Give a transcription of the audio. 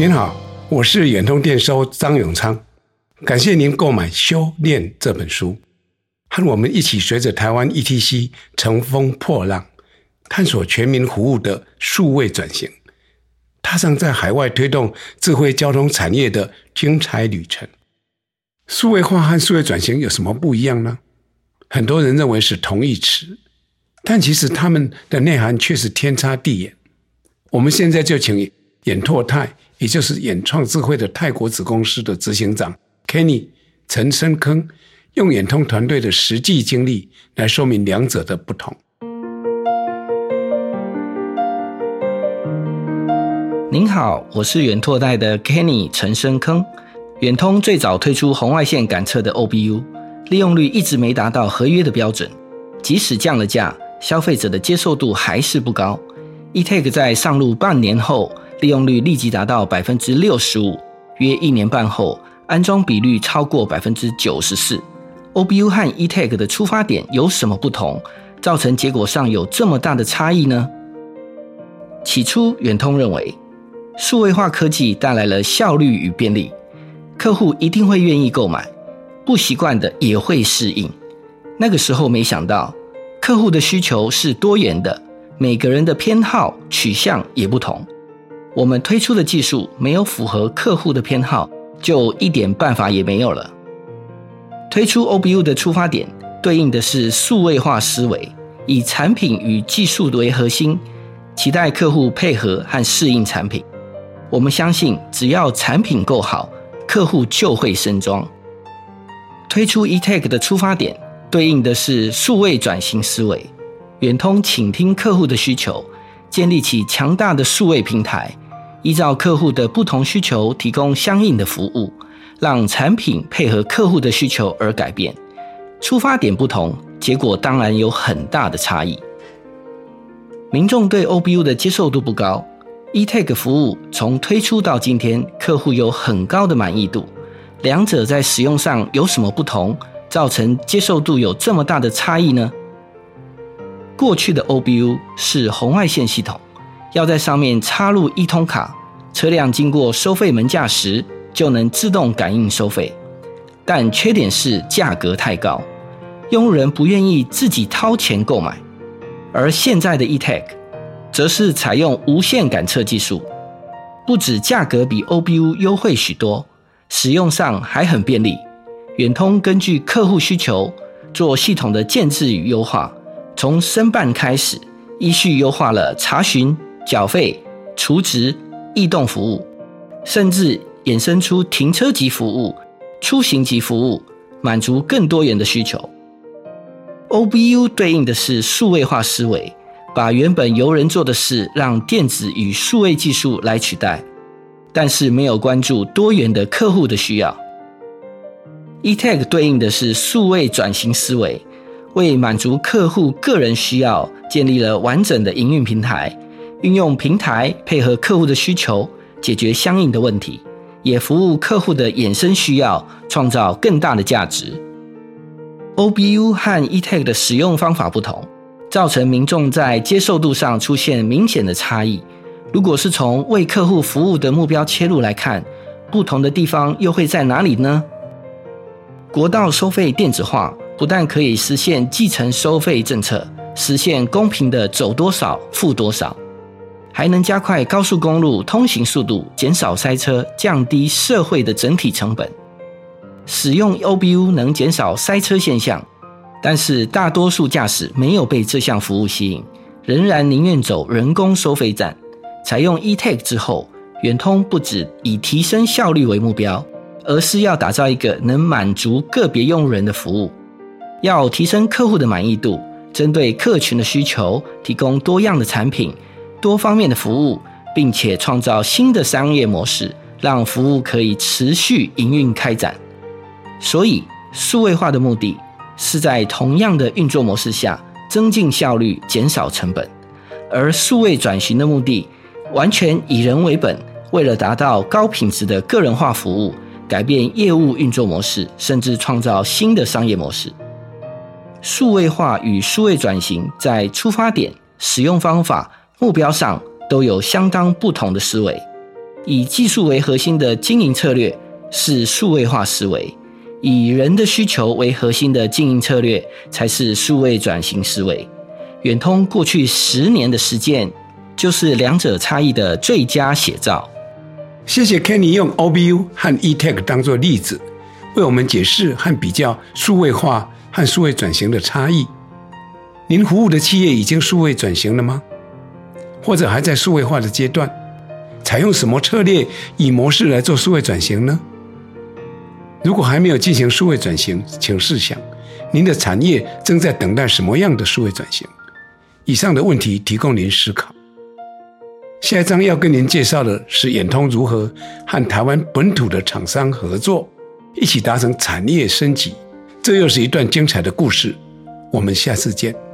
您好，我是远通电收张永昌，感谢您购买《修炼》这本书，和我们一起随着台湾 ETC 乘风破浪，探索全民服务的数位转型，踏上在海外推动智慧交通产业的精彩旅程。数位化和数位转型有什么不一样呢？很多人认为是同义词，但其实他们的内涵却是天差地远。我们现在就请演拓泰。也就是演创智慧的泰国子公司的执行长 Kenny 陈深坑，用演通团队的实际经历来说明两者的不同。您好，我是远拓代的 Kenny 陈深坑。远通最早推出红外线感测的 OBU，利用率一直没达到合约的标准，即使降了价，消费者的接受度还是不高。eTag 在上路半年后。利用率立即达到百分之六十五，约一年半后，安装比率超过百分之九十四。OBU 和 eTag 的出发点有什么不同，造成结果上有这么大的差异呢？起初，远通认为，数位化科技带来了效率与便利，客户一定会愿意购买，不习惯的也会适应。那个时候没想到，客户的需求是多元的，每个人的偏好取向也不同。我们推出的技术没有符合客户的偏好，就一点办法也没有了。推出 OBU 的出发点对应的是数位化思维，以产品与技术为核心，期待客户配合和适应产品。我们相信，只要产品够好，客户就会升装。推出 eTag 的出发点对应的是数位转型思维，远通倾听客户的需求。建立起强大的数位平台，依照客户的不同需求提供相应的服务，让产品配合客户的需求而改变。出发点不同，结果当然有很大的差异。民众对 OBU 的接受度不高，eTag 服务从推出到今天，客户有很高的满意度。两者在使用上有什么不同，造成接受度有这么大的差异呢？过去的 OBU 是红外线系统，要在上面插入一通卡，车辆经过收费门架时就能自动感应收费。但缺点是价格太高，用户人不愿意自己掏钱购买。而现在的 eTag 则是采用无线感测技术，不止价格比 OBU 优惠许多，使用上还很便利。远通根据客户需求做系统的建制与优化。从申办开始，依序优化了查询、缴费、储值、异动服务，甚至衍生出停车级服务、出行级服务，满足更多元的需求。OBU 对应的是数位化思维，把原本由人做的事让电子与数位技术来取代，但是没有关注多元的客户的需要。eTag 对应的是数位转型思维。为满足客户个人需要，建立了完整的营运平台，运用平台配合客户的需求，解决相应的问题，也服务客户的衍生需要，创造更大的价值。OBU 和 eTag 的使用方法不同，造成民众在接受度上出现明显的差异。如果是从为客户服务的目标切入来看，不同的地方又会在哪里呢？国道收费电子化。不但可以实现继承收费政策，实现公平的走多少付多少，还能加快高速公路通行速度，减少塞车，降低社会的整体成本。使用 OBU 能减少塞车现象，但是大多数驾驶没有被这项服务吸引，仍然宁愿走人工收费站。采用 eTag 之后，远通不止以提升效率为目标，而是要打造一个能满足个别用人的服务。要提升客户的满意度，针对客群的需求，提供多样的产品、多方面的服务，并且创造新的商业模式，让服务可以持续营运开展。所以，数位化的目的是在同样的运作模式下增进效率、减少成本；而数位转型的目的完全以人为本，为了达到高品质的个人化服务，改变业务运作模式，甚至创造新的商业模式。数位化与数位转型在出发点、使用方法、目标上都有相当不同的思维。以技术为核心的经营策略是数位化思维，以人的需求为核心的经营策略才是数位转型思维。远通过去十年的实践，就是两者差异的最佳写照。谢谢 Kenny 用 OBU 和 eTech 当做例子，为我们解释和比较数位化和数位转型的差异。您服务的企业已经数位转型了吗？或者还在数位化的阶段？采用什么策略以模式来做数位转型呢？如果还没有进行数位转型，请试想，您的产业正在等待什么样的数位转型？以上的问题提供您思考。下一章要跟您介绍的是远通如何和台湾本土的厂商合作，一起达成产业升级。这又是一段精彩的故事。我们下次见。